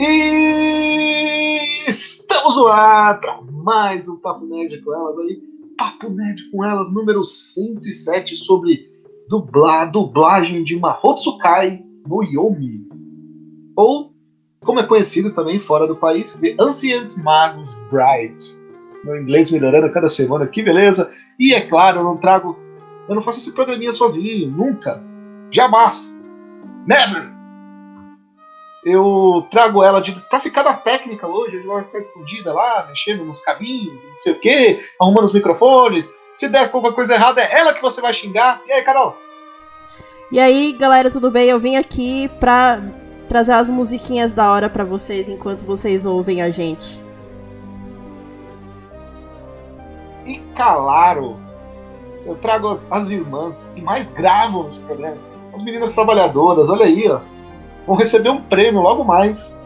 E estamos no ar para mais um Papo Nerd com elas aí. Papo Nerd com elas, número 107, sobre dubla, dublagem de Mahotsukai no Yomi. Ou, como é conhecido também fora do país, The Ancient Magus Brides. Meu inglês melhorando cada semana, que beleza! E é claro, eu não trago. Eu não faço esse programinha sozinho, nunca. Jamais. Never! Eu trago ela de, pra ficar na técnica hoje, a gente vai ficar escondida lá, mexendo nos cabinhos, não sei o quê, arrumando os microfones. Se der alguma coisa errada, é ela que você vai xingar. E aí, Carol? E aí, galera, tudo bem? Eu vim aqui pra trazer as musiquinhas da hora para vocês enquanto vocês ouvem a gente. E claro, eu trago as, as irmãs que mais gravam esse programa. As meninas trabalhadoras, olha aí, ó vão receber um prêmio logo mais.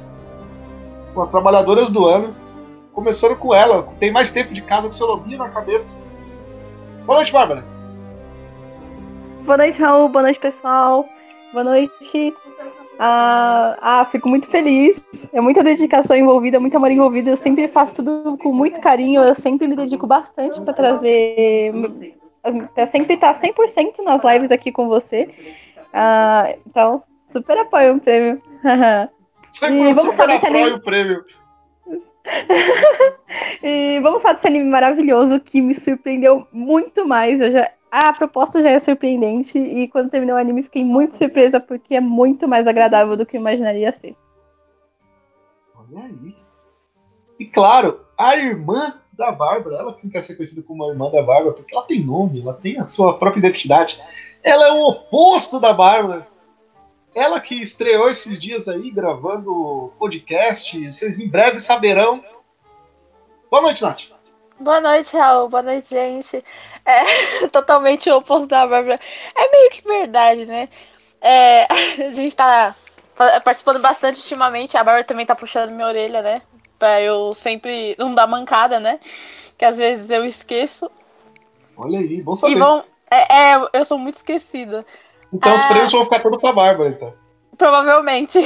Com as trabalhadoras do ano. Começando com ela, tem mais tempo de casa que seu lobinho na cabeça. Boa noite, Bárbara. Boa noite, Raul. Boa noite, pessoal. Boa noite. Ah, ah, fico muito feliz. É muita dedicação envolvida, muito amor envolvido. Eu sempre faço tudo com muito carinho. Eu sempre me dedico bastante para trazer. Pra sempre estar 100% nas lives aqui com você. Ah, então, Super apoio o prêmio. e vamos falar desse anime. O prêmio. e vamos falar desse anime maravilhoso que me surpreendeu muito mais. Eu já a proposta já é surpreendente e quando terminou o anime fiquei muito surpresa porque é muito mais agradável do que eu imaginaria ser. Olha aí. E claro, a irmã da Bárbara, ela quer ser conhecida como a irmã da Bárbara, porque ela tem nome, ela tem a sua própria identidade. Ela é o oposto da Bárbara. Ela que estreou esses dias aí gravando podcast, vocês em breve saberão. Boa noite, Nath. Boa noite, Raul. Boa noite, gente. É totalmente o oposto da Bárbara. É meio que verdade, né? É, a gente tá participando bastante ultimamente. A Bárbara também tá puxando minha orelha, né? Pra eu sempre não dar mancada, né? Que às vezes eu esqueço. Olha aí, bom saber. E vão, é, é, eu sou muito esquecida. Então os prêmios vão ficar todos com a Bárbara, então. Provavelmente.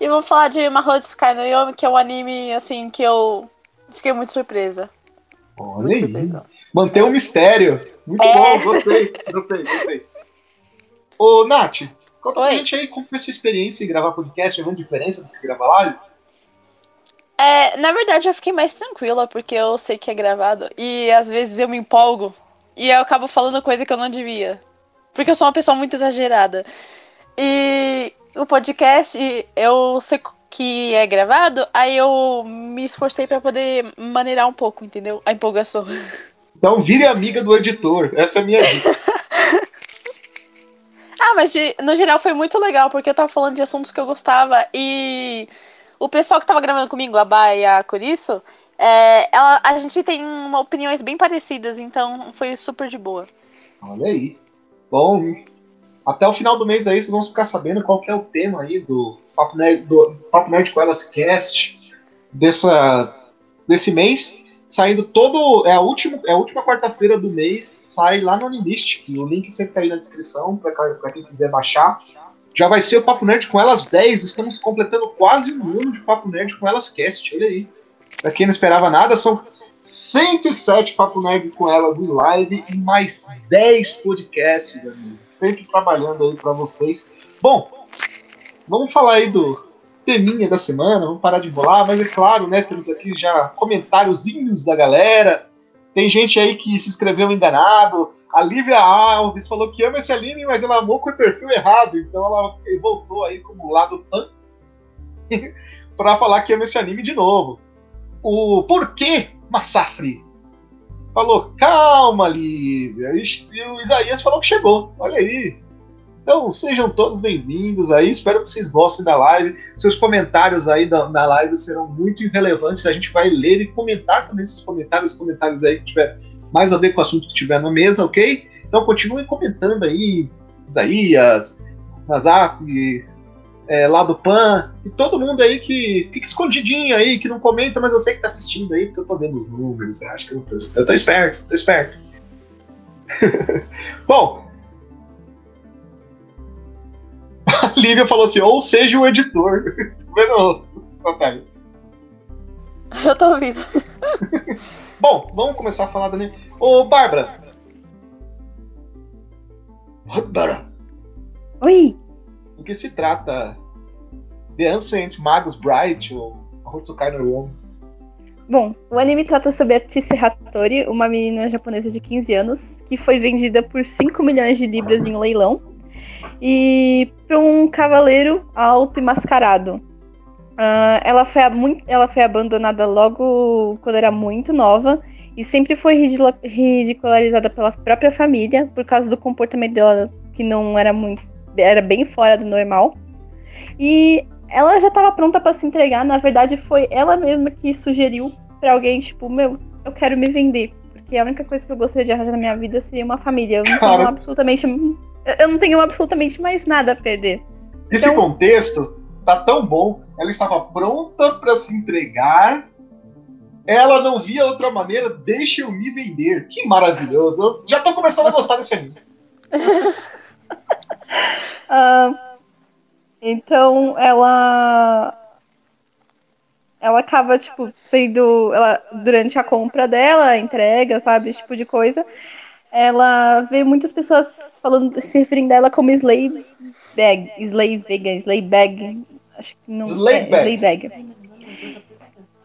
e vamos falar de Mahou Sky no Yomi, que é um anime, assim, que eu fiquei muito surpresa. Olha muito aí. Surpresa. Manter o um mistério. Muito é. bom, gostei, gostei, gostei. Ô, Nath, conta Oi. pra gente aí como foi a sua experiência em gravar podcast, é uma diferença do que gravar live? É, na verdade, eu fiquei mais tranquila, porque eu sei que é gravado. E às vezes eu me empolgo e eu acabo falando coisa que eu não devia. Porque eu sou uma pessoa muito exagerada. E o podcast, eu sei que é gravado, aí eu me esforcei para poder maneirar um pouco, entendeu? A empolgação. Então vire amiga do editor. Essa é a minha dica. ah, mas de, no geral foi muito legal, porque eu tava falando de assuntos que eu gostava e o pessoal que tava gravando comigo, a Baia e a Coriço, é, ela, a gente tem opiniões bem parecidas, então foi super de boa. Olha aí. Bom, até o final do mês aí vocês vão ficar sabendo qual é o tema aí do Papo Nerd, do Papo Nerd com Elas Cast dessa, desse mês. Saindo todo. É a última, é a última quarta-feira do mês, sai lá no Animist. O link sempre tá aí na descrição para quem quiser baixar. Já vai ser o Papo Nerd com Elas 10. Estamos completando quase um ano de Papo Nerd com Elas Cast. Olha aí. Pra quem não esperava nada, são 107 Papo Nerd com elas em live e mais 10 podcasts, amigos. Sempre trabalhando aí para vocês. Bom, vamos falar aí do teminha da semana, vamos parar de bolar, mas é claro, né, temos aqui já comentáriozinhos da galera. Tem gente aí que se inscreveu enganado. A Lívia Alves falou que ama esse anime, mas ela amou com o perfil errado, então ela voltou aí como lado pan para falar que ama esse anime de novo o porquê Massafre falou, calma, Lívia. E o Isaías falou que chegou. Olha aí. Então, sejam todos bem-vindos aí. Espero que vocês gostem da live. Seus comentários aí da, na live serão muito relevantes. A gente vai ler e comentar também seus comentários, comentários aí que tiver mais a ver com o assunto que tiver na mesa, ok? Então, continuem comentando aí. Isaías, Mazaf, é, lá do Pan, e todo mundo aí que fica escondidinho aí, que não comenta, mas eu sei que tá assistindo aí, porque eu tô vendo os números, eu acho que eu tô, eu tô esperto, tô esperto. Bom. Lívia falou assim, ou seja o editor. Tá vendo, Natália? Eu tô ouvindo. Bom, vamos começar a falar da minha. Ô, Bárbara. Bárbara, Oi! Que se trata The Ancient Magus Bright ou Hotsukai no Won? Bom, o anime trata sobre a Tisse Hattori, uma menina japonesa de 15 anos, que foi vendida por 5 milhões de libras em um leilão, e para um cavaleiro alto e mascarado. Ah, ela, foi ela foi abandonada logo quando era muito nova, e sempre foi ridicula- ridicularizada pela própria família, por causa do comportamento dela, que não era muito. Era bem fora do normal. E ela já estava pronta para se entregar. Na verdade, foi ela mesma que sugeriu para alguém, tipo, meu, eu quero me vender. Porque a única coisa que eu gostaria de arranjar na minha vida seria uma família. Eu não Cara. tenho absolutamente. Eu não tenho absolutamente mais nada a perder. Esse Então- contexto tá tão bom. Ela estava pronta para se entregar. Ela não via outra maneira. Deixa eu me vender. Que maravilhoso. Eu já tô começando a gostar desse anime. Ah, então ela. Ela acaba, tipo, sendo. Ela, durante a compra dela, a entrega, sabe? Esse tipo de coisa. Ela vê muitas pessoas falando, se referindo a ela como Slay Bag. Slay Vegan, Slay Bag. Acho que não. Slay é, Bag. Slay Bag.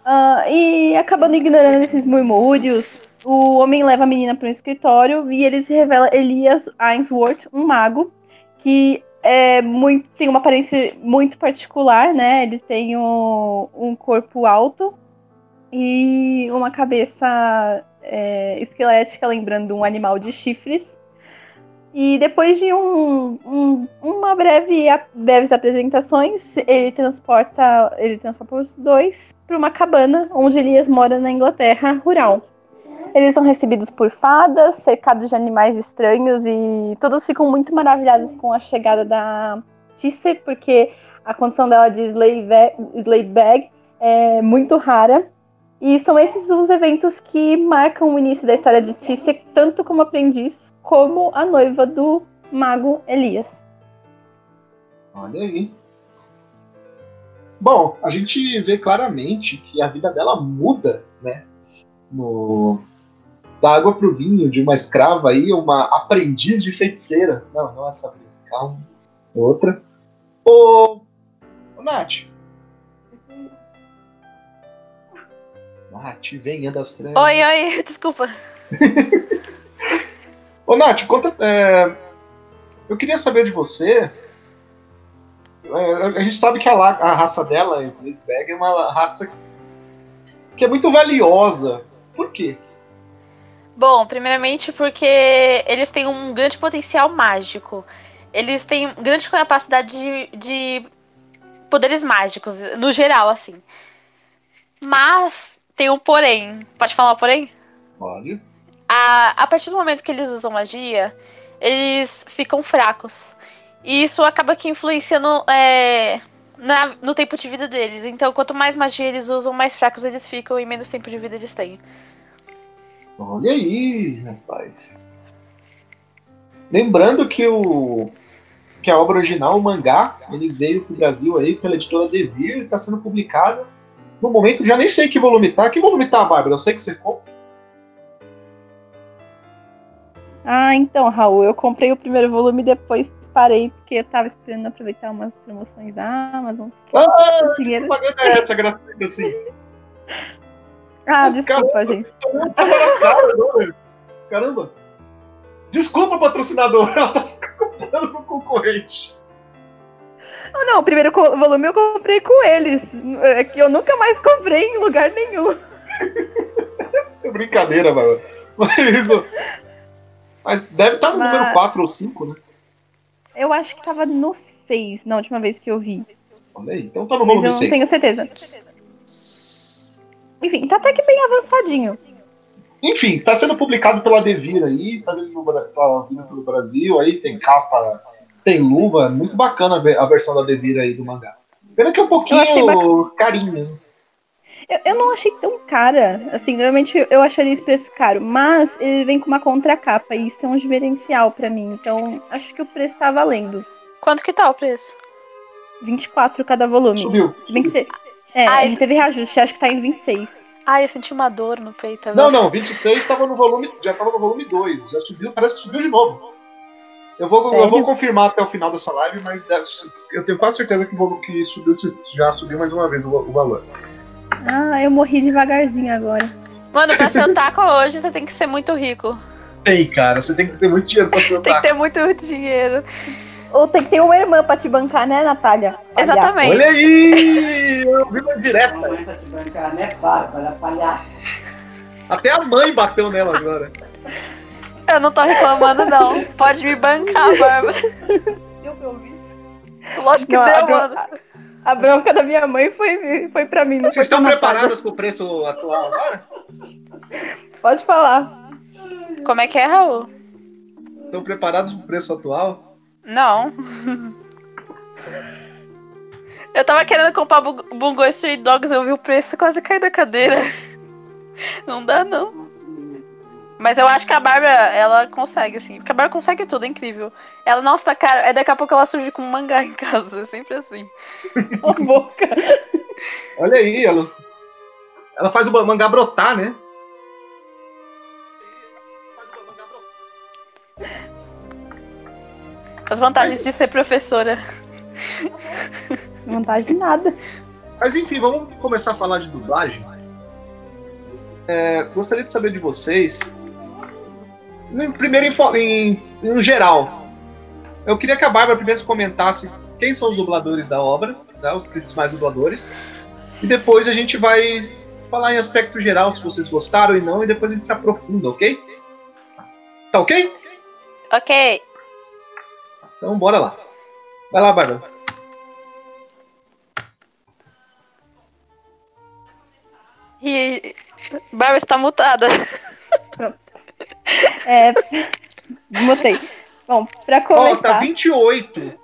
Ah, e acabando ignorando esses murmúrios, o homem leva a menina para um escritório e ele se revela Elias Ainsworth, um mago, que é muito, tem uma aparência muito particular, né? Ele tem um, um corpo alto e uma cabeça é, esquelética, lembrando um animal de chifres. E depois de um, um- uma breve breves apresentações, ele transporta ele transporta os dois para uma cabana onde Elias mora na Inglaterra rural. Eles são recebidos por fadas, cercados de animais estranhos e todos ficam muito maravilhados com a chegada da Tisse, porque a condição dela de Slay, Ve- Slay Bag é muito rara. E são esses os eventos que marcam o início da história de Tisse, tanto como aprendiz, como a noiva do mago Elias. Olha aí. Bom, a gente vê claramente que a vida dela muda, né? No... Da água pro vinho, de uma escrava aí, uma aprendiz de feiticeira. Não, não é Sabrina, calma. Outra. Ô, ô Nath. Nath, venha das trevas. Oi, oi, desculpa. Ô, Nath, conta. é, eu queria saber de você. é, a gente sabe que a, a raça dela, a Slitbag, é uma raça que é muito valiosa. Por quê? Bom, primeiramente porque eles têm um grande potencial mágico. Eles têm grande capacidade de, de poderes mágicos, no geral, assim. Mas tem um porém. Pode falar o porém? Olha. A, a partir do momento que eles usam magia, eles ficam fracos. E isso acaba que influenciando é, na- no tempo de vida deles. Então, quanto mais magia eles usam, mais fracos eles ficam e menos tempo de vida eles têm. Olha aí, rapaz. Lembrando que o que a obra original, o mangá, ele veio pro Brasil aí pela editora Devir e está sendo publicado. No momento, já nem sei que volume tá. Que volume tá, Bárbara? Eu sei que você compra. Ah, então, Raul, eu comprei o primeiro volume e depois parei, porque eu tava esperando aproveitar umas promoções da Amazon. Ah, O dinheiro. propaganda é essa gratuita assim? Ah, desculpa, caramba, gente. cara, não. Caramba. Desculpa, patrocinador. Ela tá comprando com o concorrente. Oh, não, o primeiro volume eu comprei com eles. É que eu nunca mais comprei em lugar nenhum. É brincadeira, mano. Mas, mas deve estar no Mas- número 4 ou 5, né? Eu acho que tava no 6 na última vez que eu vi. Olha aí. Então tá no volume eu não 6. tenho certeza. Enfim, tá até que bem avançadinho. Enfim, tá sendo publicado pela Devir aí, tá vindo, tá vindo pelo Brasil, aí tem capa, tem luva, muito bacana a ve- a versão da Devir aí do mangá. Pena que é um pouquinho carinho. Eu, eu não achei tão cara. Assim, normalmente eu acharia esse preço caro, mas ele vem com uma contracapa e isso é um diferencial pra mim. Então, acho que o preço tá valendo. Quanto que tá o preço? 24 cada volume. Subiu. Se bem que É, Ai. teve reajuste, acho que tá em 26. Ai, eu senti uma dor no peito Não, agora. não, 26 estava no volume. Já estava no volume 2. Já subiu, parece que subiu de novo. Eu vou, eu vou confirmar até o final dessa live, mas eu tenho quase certeza que, o volume- que subiu, já subiu mais uma vez o, o valor. Ah, eu morri devagarzinho agora. Mano, pra ser otaku hoje, você tem que ser muito rico. Tem, cara, você tem que ter muito dinheiro pra se Tem que ter muito dinheiro. Ou tem que ter uma irmã pra te bancar, né, Natália? Exatamente. Olha aí! Eu vi uma direta. Mãe pra te bancar, né, Bárbara? Palhaço. Até a mãe bateu nela agora. Eu não tô reclamando, não. Pode me bancar, Bárbara. Deu pra ouvir? Lógico que Não, a, deu, bron- mano. a- a bronca da minha mãe foi, foi pra mim. Não Vocês foi estão preparadas pro preço atual agora? Pode falar. Como é que é, Raul? Estão preparados pro preço atual? Não. Eu tava querendo comprar Bu- Bungo Street Dogs, eu vi o preço quase caí da cadeira. Não dá, não. Mas eu acho que a Bárbara, ela consegue, assim. Porque a Bárbara consegue tudo, é incrível. Ela, nossa, tá cara. Aí daqui a pouco ela surge com um mangá em casa, é sempre assim. A boca. Olha aí, ela, ela faz o mangá brotar, né? As vantagens de ser professora. Vantagem nada. Mas enfim, vamos começar a falar de dublagem. É, gostaria de saber de vocês. Primeiro, em, em, em geral, eu queria que a Bárbara primeiro comentasse quem são os dubladores da obra, né, os principais dubladores, e depois a gente vai falar em aspecto geral se vocês gostaram e não, e depois a gente se aprofunda, ok? Tá ok? Ok. Então bora lá. Vai lá, Bárbara. E. Bárbara está mutada. É. Mutei. Bom, pra Ó, começar. tá 28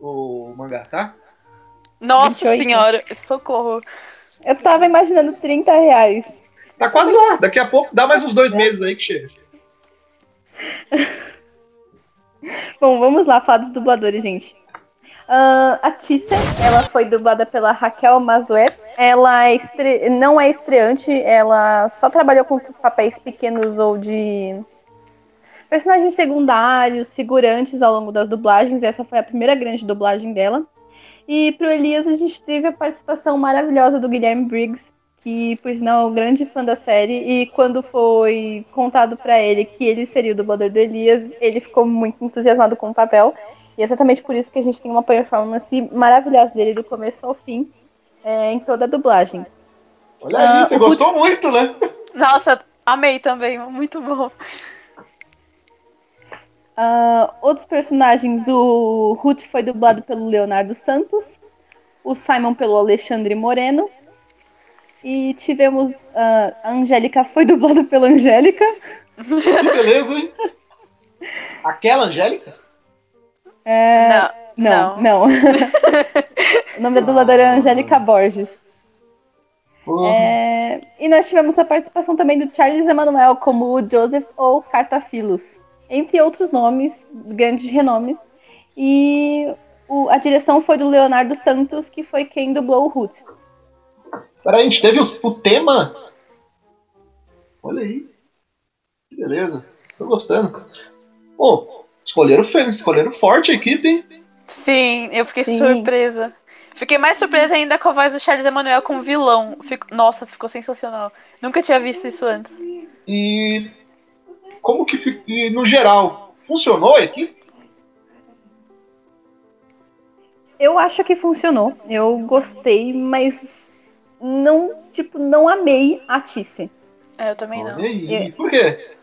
o mangá, tá? Nossa 28. senhora, socorro. Eu tava imaginando 30 reais. Tá quase lá. Daqui a pouco, dá mais uns dois meses aí que chega. Bom, vamos lá falar dos dubladores, gente. Ah, a Tissa, ela foi dublada pela Raquel Mazuet. Ela é estre- não é estreante, ela só trabalhou com papéis pequenos ou de personagens secundários, figurantes ao longo das dublagens. Essa foi a primeira grande dublagem dela. E pro Elias a gente teve a participação maravilhosa do Guilherme Briggs, que por sinal é um grande fã da série. E quando foi contado pra ele que ele seria o dublador do Elias, ele ficou muito entusiasmado com o papel. E é exatamente por isso que a gente tem uma performance maravilhosa dele do começo ao fim é, em toda a dublagem. Olha aí, Ah, você gostou muito, né? Nossa, amei também, muito bom. Ah, outros personagens, o Ruth foi dublado pelo Leonardo Santos, o Simon pelo Alexandre Moreno. E tivemos ah, a Angélica foi dublada pela Angélica. Que beleza, hein? Aquela Angélica? É, Não, não, não. o nome da dubladora é Angélica Borges. É, e nós tivemos a participação também do Charles Emanuel como o Joseph ou Cartafilos, entre outros nomes, grandes renomes. E o- a direção foi do Leonardo Santos, que foi quem dublou o Ruth. Peraí, a gente teve o, o tema? Olha aí. Que beleza. Tô gostando. Pô, escolheram, escolheram forte a equipe, hein? Sim, eu fiquei Sim. surpresa. Fiquei mais surpresa ainda com a voz do Charles Emanuel como vilão. Fico- Nossa, ficou sensacional. Nunca tinha visto isso antes. E como que e no geral funcionou a equipe? Eu acho que funcionou. Eu gostei, mas não, tipo, não amei a Tice. É, eu também não. É. Por quê?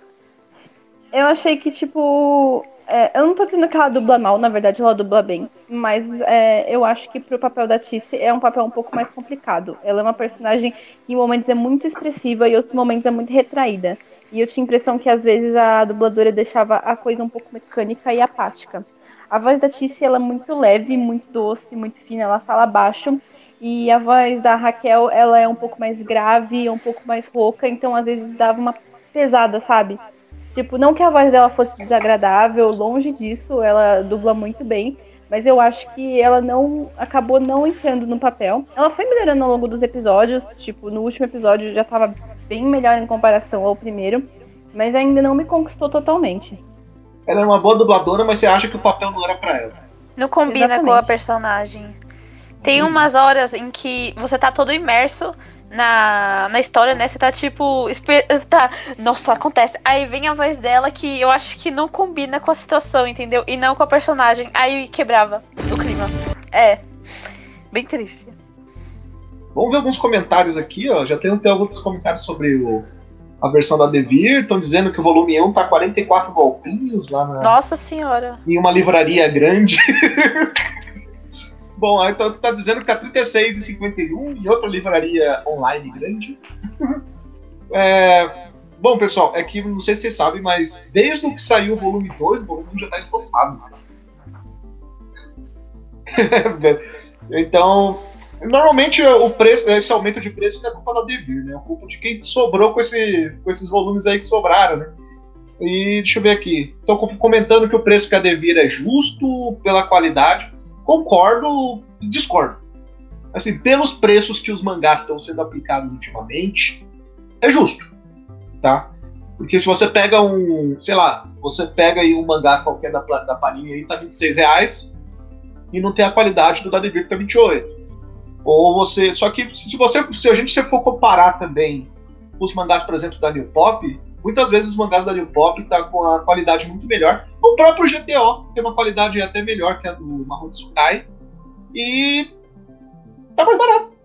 Eu achei que, tipo. é, eu não tô dizendo que ela dubla mal, na verdade ela dubla bem. Mas é, eu acho que pro papel da Tice é um papel um pouco mais complicado. Ela é uma personagem que em momentos é muito expressiva e em outros momentos é muito retraída. E eu tinha a impressão que às vezes a dubladora deixava a coisa um pouco mecânica e apática. A voz da Tice ela é muito leve, muito doce, muito fina, ela fala baixo. E a voz da Raquel, ela é um pouco mais grave, um pouco mais rouca, então às vezes dava uma pesada, sabe? Tipo, não que a voz dela fosse desagradável, longe disso, ela dubla muito bem, mas eu acho que ela não acabou não entrando no papel. Ela foi melhorando ao longo dos episódios, tipo, no último episódio já tava bem melhor em comparação ao primeiro, mas ainda não me conquistou totalmente. Ela é uma boa dubladora, mas você acha que o papel não era pra ela. Não combina Exatamente. com a personagem. Tem umas horas em que você tá todo imerso na, na história, né? Você tá tipo. Tá, nossa, acontece. Aí vem a voz dela que eu acho que não combina com a situação, entendeu? E não com a personagem. Aí quebrava o clima. É. Bem triste. Vamos ver alguns comentários aqui, ó. Já tem, tem alguns comentários sobre o- a versão da Devir. Estão dizendo que o volume 1 tá 44 golpinhos lá na, Nossa senhora. em uma livraria grande. Bom, aí então tu tá dizendo que tá 36,51 em outra livraria online grande. É, bom, pessoal, é que não sei se vocês sabem, mas desde que saiu o volume 2, o volume 1 já tá esgotado. então, normalmente o preço, esse aumento de preço não é culpa da Devir, né? É culpa de quem sobrou com, esse, com esses volumes aí que sobraram, né? E deixa eu ver aqui. Estão comentando que o preço que a Devir é justo pela qualidade. Concordo e discordo. Assim, pelos preços que os mangás estão sendo aplicados ultimamente, é justo, tá? Porque se você pega um, sei lá, você pega aí um mangá qualquer da, da Panini aí, tá 26 reais e não tem a qualidade do da Devir que tá 28. Ou você, só que se você, se a gente for comparar também os mangás, por exemplo, da New Pop, muitas vezes os mangás da New Pop tá com a qualidade muito melhor. O próprio GTO tem uma qualidade até melhor que a do Mahou Tsukai. E tá mais barato.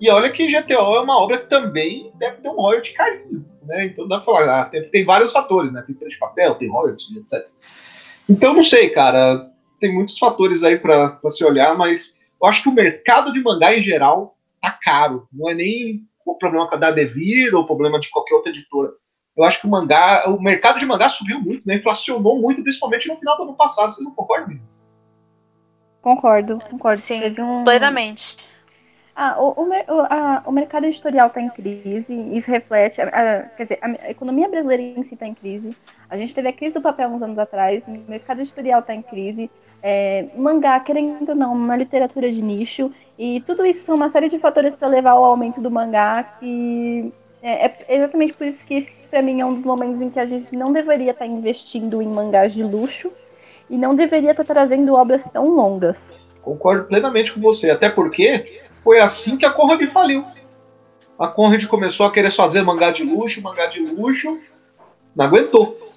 E olha que GTO é uma obra que também deve ter um royalty carinho, né? Então dá pra falar, ah, tem, tem vários fatores, né? Tem preço de papel, tem royalty, etc. Então não sei, cara. Tem muitos fatores aí pra se olhar, mas eu acho que o mercado de mangá em geral tá caro. Não é nem o problema da Devir ou o problema de qualquer outra editora. Eu acho que o mangá, o mercado de mangá subiu muito, né? Inflacionou muito, principalmente no final do ano passado. Você não concorda com isso? Concordo, concordo. Sim, Teve um... Plenamente. Ah, o, o, a- o mercado editorial está em crise, isso reflete. a- a- quer dizer, a, a economia brasileira em si está em crise. A gente teve a crise do papel uns anos atrás, o mercado editorial está em crise. É, mangá, querendo ou não, uma literatura de nicho. E tudo isso são uma série de fatores para levar ao aumento do mangá, que é, é exatamente por isso que esse, para mim, é um dos momentos em que a gente não deveria estar investindo em mangás de luxo e não deveria estar trazendo obras tão longas. Concordo plenamente com você, até porque foi assim que a Conrad faliu. A Conrad começou a querer fazer mangá de luxo, mangá de luxo, não aguentou,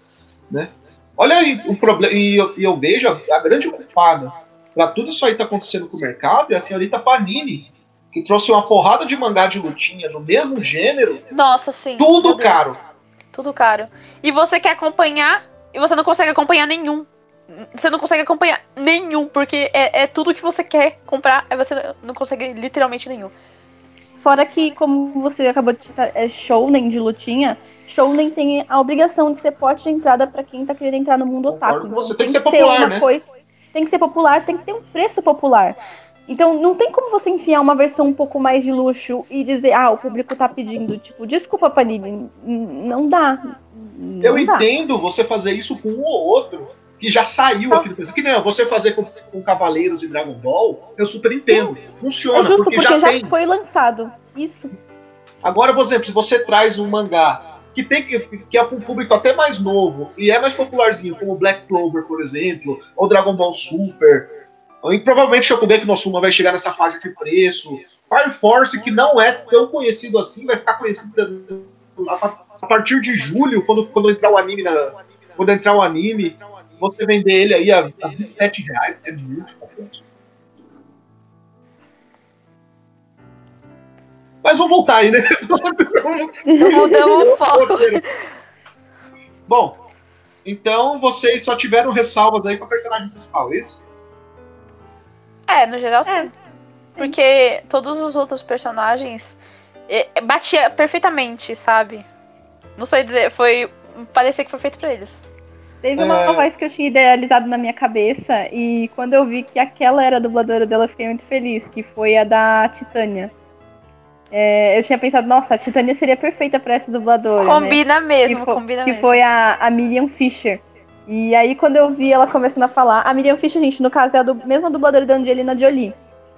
né? Olha aí o problema, e eu, e eu vejo a, a grande culpada para tudo isso aí que tá acontecendo com o mercado é a senhorita Panini, que trouxe uma porrada de mangá de lutinha no mesmo gênero, Nossa, sim. tudo caro. Tudo caro. E você quer acompanhar e você não consegue acompanhar nenhum. Você não consegue acompanhar nenhum, porque é, é tudo que você quer comprar, aí você não consegue literalmente nenhum. Fora que, como você acabou de citar, é shounen de lutinha, shounen tem a obrigação de ser porte de entrada pra quem tá querendo entrar no mundo otaku. você, tem que ser popular, né? Tem que ser popular, tem que ter um preço popular. Então, não tem como você enfiar uma versão um pouco mais de luxo e dizer, ah, o público tá pedindo. Tipo, desculpa, Panini, não dá. Não Eu dá. entendo você fazer isso com um ou outro que já saiu Tá. aqui do Brasil. Que nem você fazer com, com Cavaleiros e Dragon Ball, eu super entendo. Funciona, É justo, porque, porque, já, já, tem. foi lançado. Isso. Agora, por exemplo, se você traz um mangá que tem que, que é para um público até mais novo e é mais popularzinho, como Black Clover, por exemplo, ou Dragon Ball Super, e provavelmente Shokugeki no Suma vai chegar nessa faixa de preço. Fire Force, que não é tão conhecido assim, vai ficar conhecido a partir de julho, quando, quando entrar o anime na, quando entrar o anime, você vender ele aí a, a 27 reais é muito complexo. Mas vamos voltar aí, né? Mudamos o foco. Bom, então vocês só tiveram ressalvas aí com a personagem principal, é isso? É, no geral sim. É. Porque todos os outros personagens é, é, batia perfeitamente, sabe? Não sei dizer, foi. Parecia que foi feito pra eles. Teve uma É. voz que eu tinha idealizado na minha cabeça e quando eu vi que aquela era a dubladora dela, eu fiquei muito feliz, que foi a da Titânia. É, eu tinha pensado, nossa, a Titânia seria perfeita pra essa dubladora, né? Combina mesmo, que, fo- combina que mesmo. foi a, a Miriam Fisher. E aí, quando eu vi ela começando a falar, a Miriam Fischer, gente, no caso, é a do, mesma dubladora da Angelina Jolie.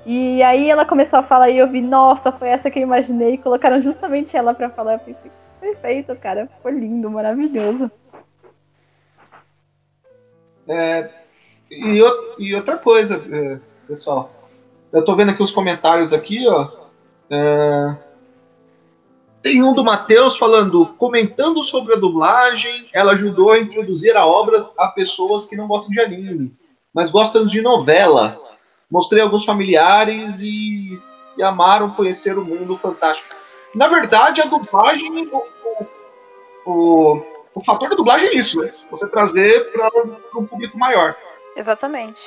E aí ela começou a falar e eu vi, nossa, foi essa que eu imaginei. E colocaram justamente ela pra falar. Eu pensei, perfeito, cara. Foi lindo, maravilhoso. É, e, e outra coisa, é, pessoal. Eu tô vendo aqui os comentários aqui, ó. É, tem um do Matheus falando, comentando sobre a dublagem, ela ajudou a introduzir a obra a pessoas que não gostam de anime, mas gostam de novela. Mostrei alguns familiares e, e amaram conhecer o mundo fantástico. Na verdade, a dublagem, o, o, o, fator da dublagem é isso, né? Você trazer para um público maior. Exatamente.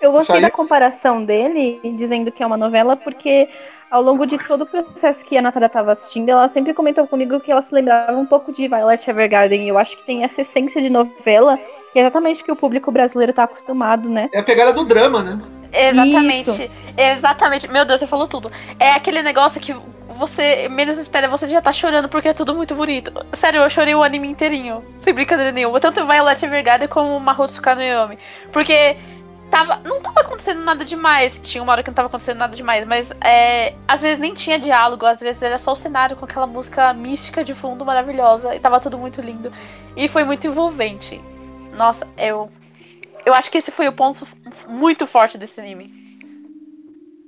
Eu gostei aí- da comparação dele, dizendo que é uma novela, porque ao longo de todo o processo que a Natália estava assistindo, ela sempre comentou comigo que ela se lembrava um pouco de Violet Evergarden. E eu acho que tem essa essência de novela, que é exatamente o que o público brasileiro tá acostumado, né? É a pegada do drama, né? Exatamente. Isso. Exatamente. Meu Deus, você falou tudo. É aquele negócio que você menos espera, você já tá chorando porque é tudo muito bonito. Sério, eu chorei o anime inteirinho. Sem brincadeira nenhuma. Tanto Violet Evergarden como Mahotsuka no Yomi. Porque tava, não tava acontecendo nada demais. Tinha uma hora que não tava acontecendo nada demais, mas é, às vezes nem tinha diálogo, às vezes era só o cenário com aquela música mística de fundo maravilhosa. E tava tudo muito lindo. E foi muito envolvente. Nossa, eu. Eu acho que esse foi o ponto muito forte desse anime.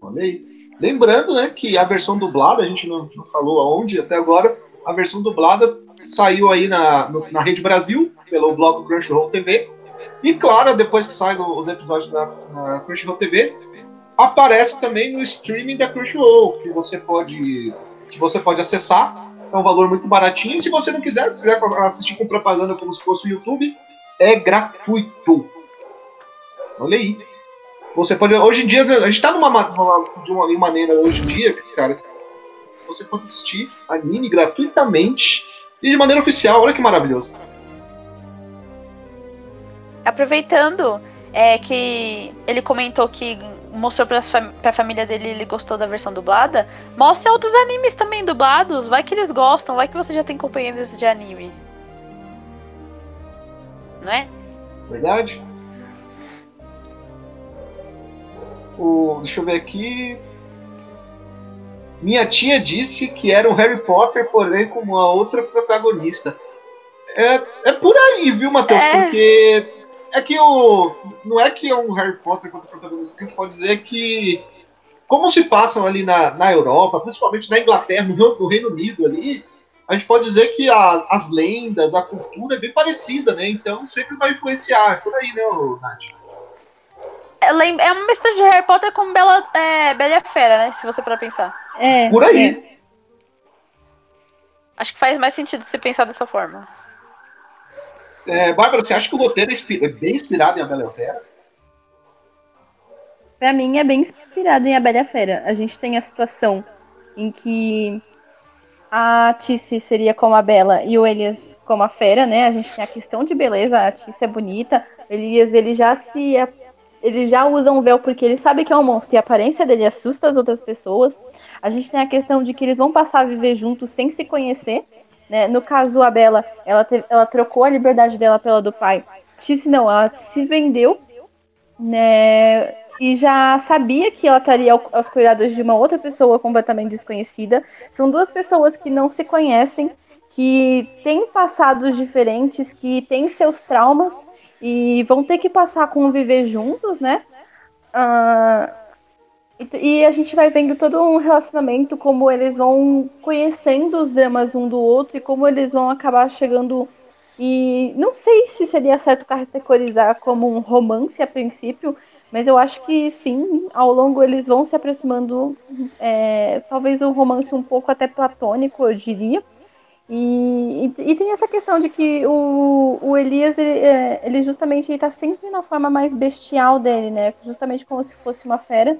Olha aí. Lembrando, né, que a versão dublada, a gente não, não falou aonde até agora, a versão dublada saiu aí na, na Rede Brasil, pelo bloco Crunchyroll TV. E claro, depois que saem os episódios da na Crunchyroll TV, aparece também no streaming da Crunchyroll, que você pode, que você pode acessar. É um valor muito baratinho. Se você não quiser, quiser assistir com propaganda como se fosse o YouTube, é gratuito. Olha aí. Você pode. Hoje em dia, a gente tá numa, ma- numa- de uma maneira hoje em dia, cara. Você pode assistir anime gratuitamente e de maneira oficial. Olha que maravilhoso. Aproveitando é, que ele comentou que mostrou pra, fam pra família dele ele gostou da versão dublada, mostre outros animes também dublados. Vai que eles gostam, vai que você já tem companheiros de anime. Não é? Verdade? O, deixa eu ver aqui. Minha tia disse que era um Harry Potter, porém com uma outra protagonista. É, é por aí, viu, Matheus? É. Porque é que o. Não é que é um Harry Potter contra protagonista, o que a gente pode dizer é que. Como se passam ali na, na Europa, principalmente na Inglaterra, no, no Reino Unido ali, a gente pode dizer que a- as lendas, a cultura é bem parecida, né? Então sempre vai influenciar. É por aí, né, Nath? É, é uma mistura de Harry Potter com Bela, é, Bela e a Fera, né? Se você para pensar. É. Por aí. é. Acho que faz mais sentido se pensar dessa forma. É, Bárbara, você acha que o roteiro é, é bem inspirado em A Bela e a Fera? Pra mim é bem inspirado em A Bela e a Fera. A gente tem a situação em que a Tice seria como a Bela e o Elias como a Fera, né? A gente tem a questão de beleza, a Tice é bonita, o Elias ele já se ele já usa um véu porque ele sabe que é um monstro e a aparência dele assusta as outras pessoas. A gente tem a questão de que eles vão passar a viver juntos sem se conhecer. Né? No caso, a Bela, ela, teve- ela trocou a liberdade dela pela do pai. Tice não, ela se vendeu, né? E já sabia que ela estaria ao- aos cuidados de uma outra pessoa completamente desconhecida. São duas pessoas que não se conhecem, que têm passados diferentes, que têm seus traumas e vão ter que passar a conviver juntos, né? E, e a gente vai vendo todo um relacionamento, como eles vão conhecendo os dramas um do outro e como eles vão acabar chegando. E não sei se seria certo categorizar como um romance a princípio, mas eu acho que sim, ao longo eles vão se aproximando, é, talvez um romance um pouco até platônico, eu diria. E, e, e tem essa questão de que o, o Elias, ele, é, ele justamente está sempre na forma mais bestial dele, né? Justamente como se fosse uma fera.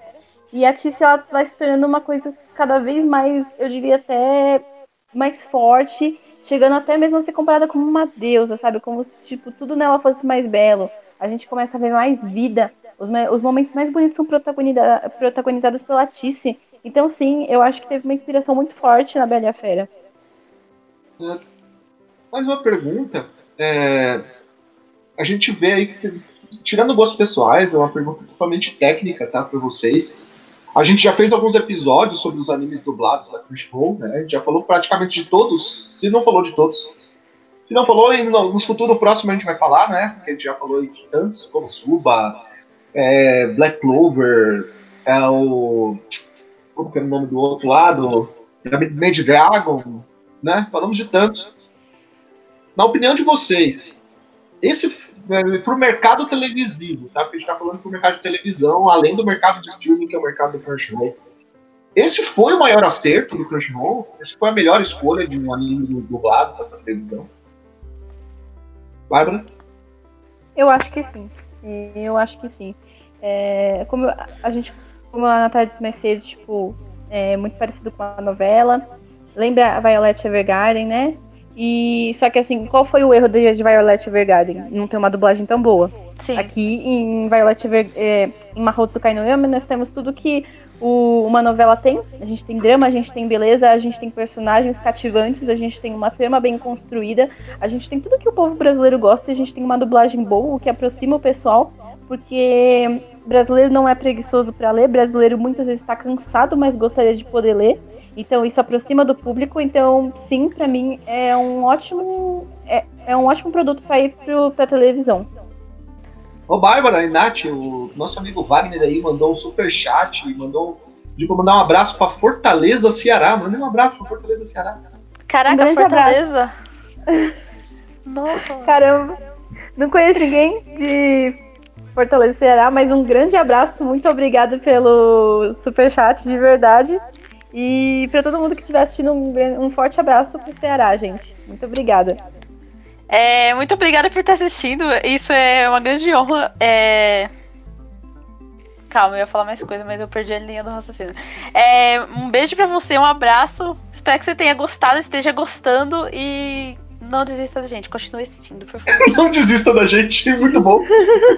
E a Tice, ela vai se tornando uma coisa cada vez mais, eu diria até mais forte, chegando até mesmo a ser comparada como uma deusa, sabe? Como se, tipo, tudo nela fosse mais belo. A gente começa a ver mais vida. Os, os momentos mais bonitos são protagoniza- protagonizados pela Tice. Então, sim, eu acho que teve uma inspiração muito forte na Bela e a Fera. Mais uma pergunta. É, a gente vê aí que, tirando gostos pessoais, é uma pergunta totalmente técnica, tá, para vocês. A gente já fez alguns episódios sobre os animes dublados da Crunchyroll, né? A gente já falou praticamente de todos, se não falou de todos. Se não falou, no, no futuro próximo a gente vai falar, né? Porque a gente já falou de tantos, como Suba, é, Black Clover, é o. Como que é o nome do outro lado? Made Dragon, né? Falamos de tantos. Na opinião de vocês, esse é, para o mercado televisivo, tá? Porque a gente está falando para o mercado de televisão, além do mercado de streaming, que é o mercado do Crunchyroll. Esse foi o maior acerto do Crunchyroll? Esse foi a melhor escolha de um anime dublado para televisão? Bárbara? Eu acho que sim. Eu acho que sim. É, como a gente, como a Natália disse mais cedo, tipo, é muito parecido com a novela. Lembra a Violet Evergarden, né? E só que assim, qual foi o erro de, de Violet Evergarden? Não ter uma dublagem tão boa. Sim. Aqui em Violet Ever, é, em Mahou Tsukai no Yama, nós temos tudo que o, uma novela tem. A gente tem drama, a gente tem beleza, a gente tem personagens cativantes, a gente tem uma trama bem construída, a gente tem tudo que o povo brasileiro gosta e a gente tem uma dublagem boa, o que aproxima o pessoal, porque brasileiro não é preguiçoso para ler, brasileiro muitas vezes está cansado, mas gostaria de poder ler. Então isso aproxima do público. Então, sim, para mim é um ótimo é, é um ótimo produto para ir para televisão. Ô Bárbara e Nath, o nosso amigo Wagner aí mandou um super chat, mandou digo mandar um abraço para Fortaleza, Ceará. Manda um abraço para Fortaleza, Ceará. Caraca, um Fortaleza. Nossa. Caramba. Não conheço ninguém de Fortaleza, Ceará, mas um grande abraço. Muito obrigada pelo super chat, de verdade. E para todo mundo que estiver assistindo, um, um forte abraço pro Ceará, gente. Muito obrigada. É, muito obrigada por estar assistindo. Isso é uma grande honra. É... Calma, eu ia falar mais coisa, mas eu perdi a linha do raciocínio. É, um beijo para você, um abraço. Espero que você tenha gostado, esteja gostando e não desista da gente. Continue assistindo, por favor. não desista da gente, muito bom.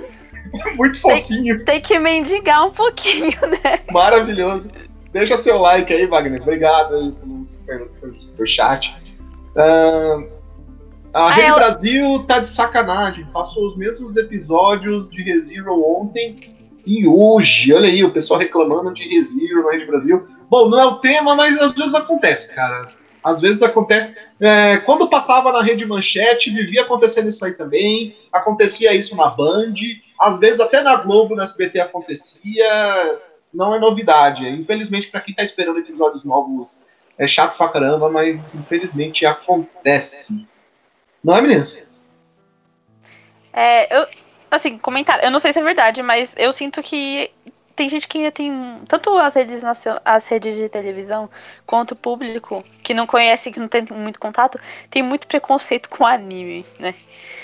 muito fofinho. Tem, tem que mendigar um pouquinho, né? Maravilhoso. Deixa seu like aí, Wagner. Obrigado aí pelo super, super chat. Uh, a ah, Rede eu... Brasil tá de sacanagem. Passou os mesmos episódios de ReZero ontem e hoje. Olha aí, o pessoal reclamando de ReZero na Rede Brasil. Bom, não é o tema, mas às vezes acontece, cara. Às vezes acontece. É, quando passava na Rede Manchete, vivia acontecendo isso aí também. Acontecia isso na Band. Às vezes até na Globo, no SBT acontecia não é novidade. Infelizmente, para quem está esperando episódios novos, é chato pra caramba, mas infelizmente acontece. Não é, meninas? É, eu, assim, comentário, eu não sei se é verdade, mas eu sinto que tem gente que ainda tem, tanto as redes, as redes de televisão, quanto o público, que não conhece, que não tem muito contato, tem muito preconceito com anime, né?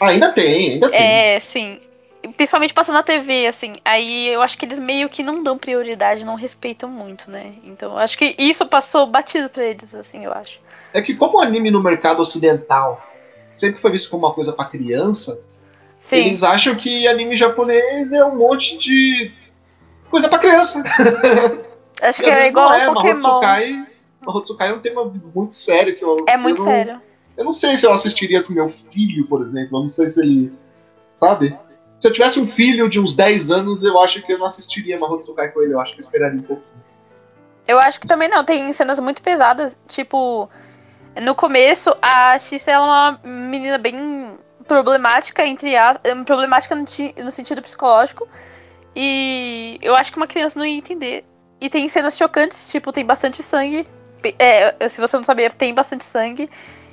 Ainda tem, ainda tem. É, sim principalmente passando na TV, assim. Aí eu acho que eles meio que não dão prioridade, não respeitam muito, né? Então acho que isso passou batido pra eles, assim, eu acho. É que como o anime no mercado ocidental sempre foi visto como uma coisa para criança, Sim. eles acham que anime japonês é um monte de coisa para criança. Acho que é igual é, Pokémon. Mahotsukai, Mahotsukai é um tema muito sério que eu É muito eu não, sério. Eu não sei se eu assistiria com meu filho, por exemplo. Eu não sei se ele, sabe? Se eu tivesse um filho de uns 10 anos, eu acho que eu não assistiria Mahou Tsukai com ele. Eu acho que eu esperaria um pouquinho. Eu acho que também não. Tem cenas muito pesadas. Tipo, no começo, a X é uma menina bem problemática, entre a. Problemática no, no sentido psicológico. E eu acho que uma criança não ia entender. E tem cenas chocantes, tipo, tem bastante sangue. É, se você não sabia, tem bastante sangue.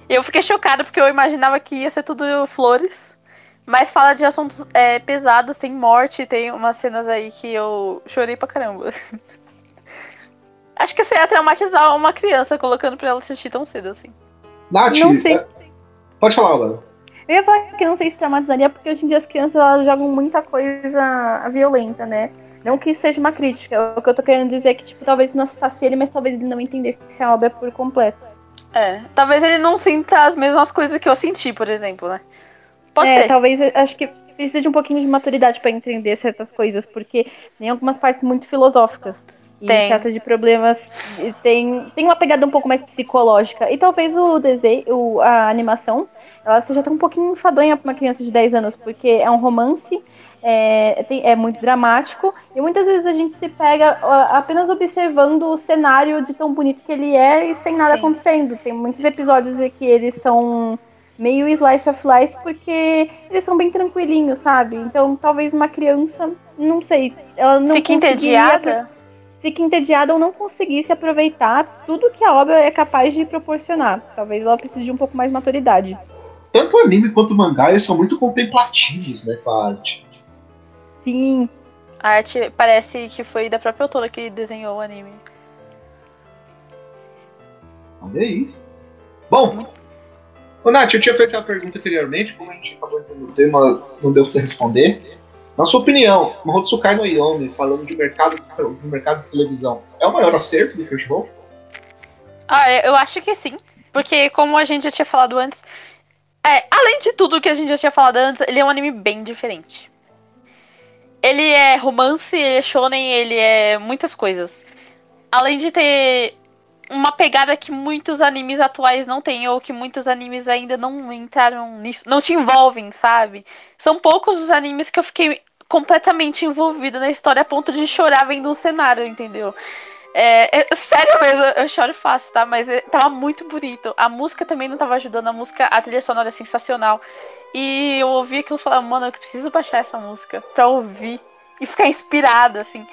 Eu fiquei chocada porque eu imaginava que ia ser tudo flores. Mas fala de assuntos é, pesados, tem morte, tem umas cenas aí que eu chorei pra caramba. Acho que seria traumatizar uma criança colocando pra ela assistir tão cedo assim. Nath, não sei. É... Pode falar, agora. Eu ia falar que eu não sei se traumatizaria, porque hoje em dia as crianças elas jogam muita coisa violenta, né? Não que seja uma crítica. O que eu tô querendo dizer é que, tipo, talvez não assistasse ele, mas talvez ele não entendesse a obra por completo. É, talvez ele não sinta as mesmas coisas que eu senti, por exemplo, né? Pode é, ser. talvez acho que precisa de um pouquinho de maturidade para entender certas coisas, porque tem algumas partes muito filosóficas. E Tem. trata de problemas. e Tem, tem uma pegada um pouco mais psicológica. E talvez o desenho, o- a animação, ela seja até um pouquinho enfadonha pra uma criança de 10 anos, porque é um romance, é, tem- é muito dramático, e muitas vezes a gente se pega apenas observando o cenário de tão bonito que ele é e sem nada Sim. acontecendo. Tem muitos episódios em que eles são meio slice of life porque eles são bem tranquilinhos, sabe? Então talvez uma criança, não sei, ela não Fica entediada. fique entediada ou não conseguisse aproveitar tudo que a obra é capaz de proporcionar. Talvez ela precise de um pouco mais de maturidade. Tanto o anime quanto o mangá, eles são muito contemplativos, né, com a arte. Sim, A arte parece que foi da própria autora que desenhou o anime. Olha aí. Bom, ô Nath, eu tinha feito uma pergunta anteriormente, como a gente acabou entrando no tema, não deu pra você responder. Na sua opinião, Mahotsukai no Yomi, falando de mercado, de mercado de televisão, é o maior acerto do Crunchyroll? Ah, eu acho que sim. Porque, como a gente já tinha falado antes, é, além de tudo que a gente já tinha falado antes, ele é um anime bem diferente. Ele é romance, ele é shonen, ele é muitas coisas. Além de ter uma pegada que muitos animes atuais não têm, ou que muitos animes ainda não entraram nisso, não te envolvem, sabe? São poucos os animes que eu fiquei completamente envolvida na história a ponto de chorar vendo um cenário, entendeu? É, é- sério mesmo, eu choro fácil, tá? Mas é, tava muito bonito. A música também não tava ajudando, a música, a trilha sonora é sensacional. E eu ouvi aquilo e falava, mano, eu preciso baixar essa música pra ouvir e ficar inspirada, assim.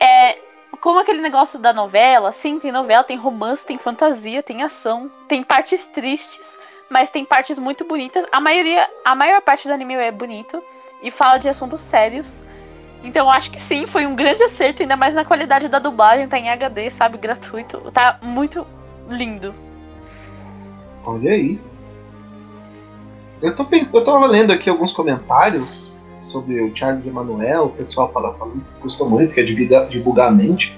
É, como aquele negócio da novela, sim, tem novela, tem romance, tem fantasia, tem ação, tem partes tristes, mas tem partes muito bonitas. A maioria, a maior parte do anime é bonito e fala de assuntos sérios. Então acho que sim, foi um grande acerto, ainda mais na qualidade da dublagem, tá em HD, sabe, gratuito. Tá muito lindo. Olha aí. Eu tô, eu tava lendo aqui alguns comentários sobre o Charles Emanuel, o pessoal fala, que gostou muito, que é divulga- divulgar a mente.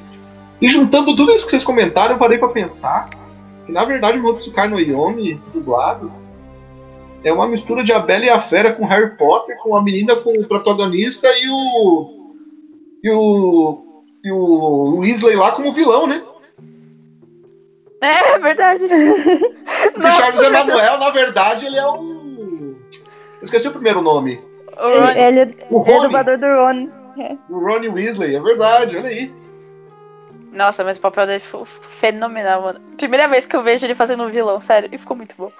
E juntando tudo isso que vocês comentaram, eu parei pra pensar que na verdade o Motsukai no Yomi, dublado, é uma mistura de A Bela e a Fera com Harry Potter, com a menina com o protagonista e o. e o. e o Weasley lá como vilão, né? É verdade. Porque o Charles. Emanuel, na verdade, ele é o. Eu esqueci o primeiro nome. O Ronnie- ele, ele O é, é Rony. dublador do Ron. O Ronnie Weasley, é verdade, olha aí. Nossa, mas o papel dele foi fenomenal, mano. Primeira vez que eu vejo ele fazendo um vilão, sério, e ficou muito bom.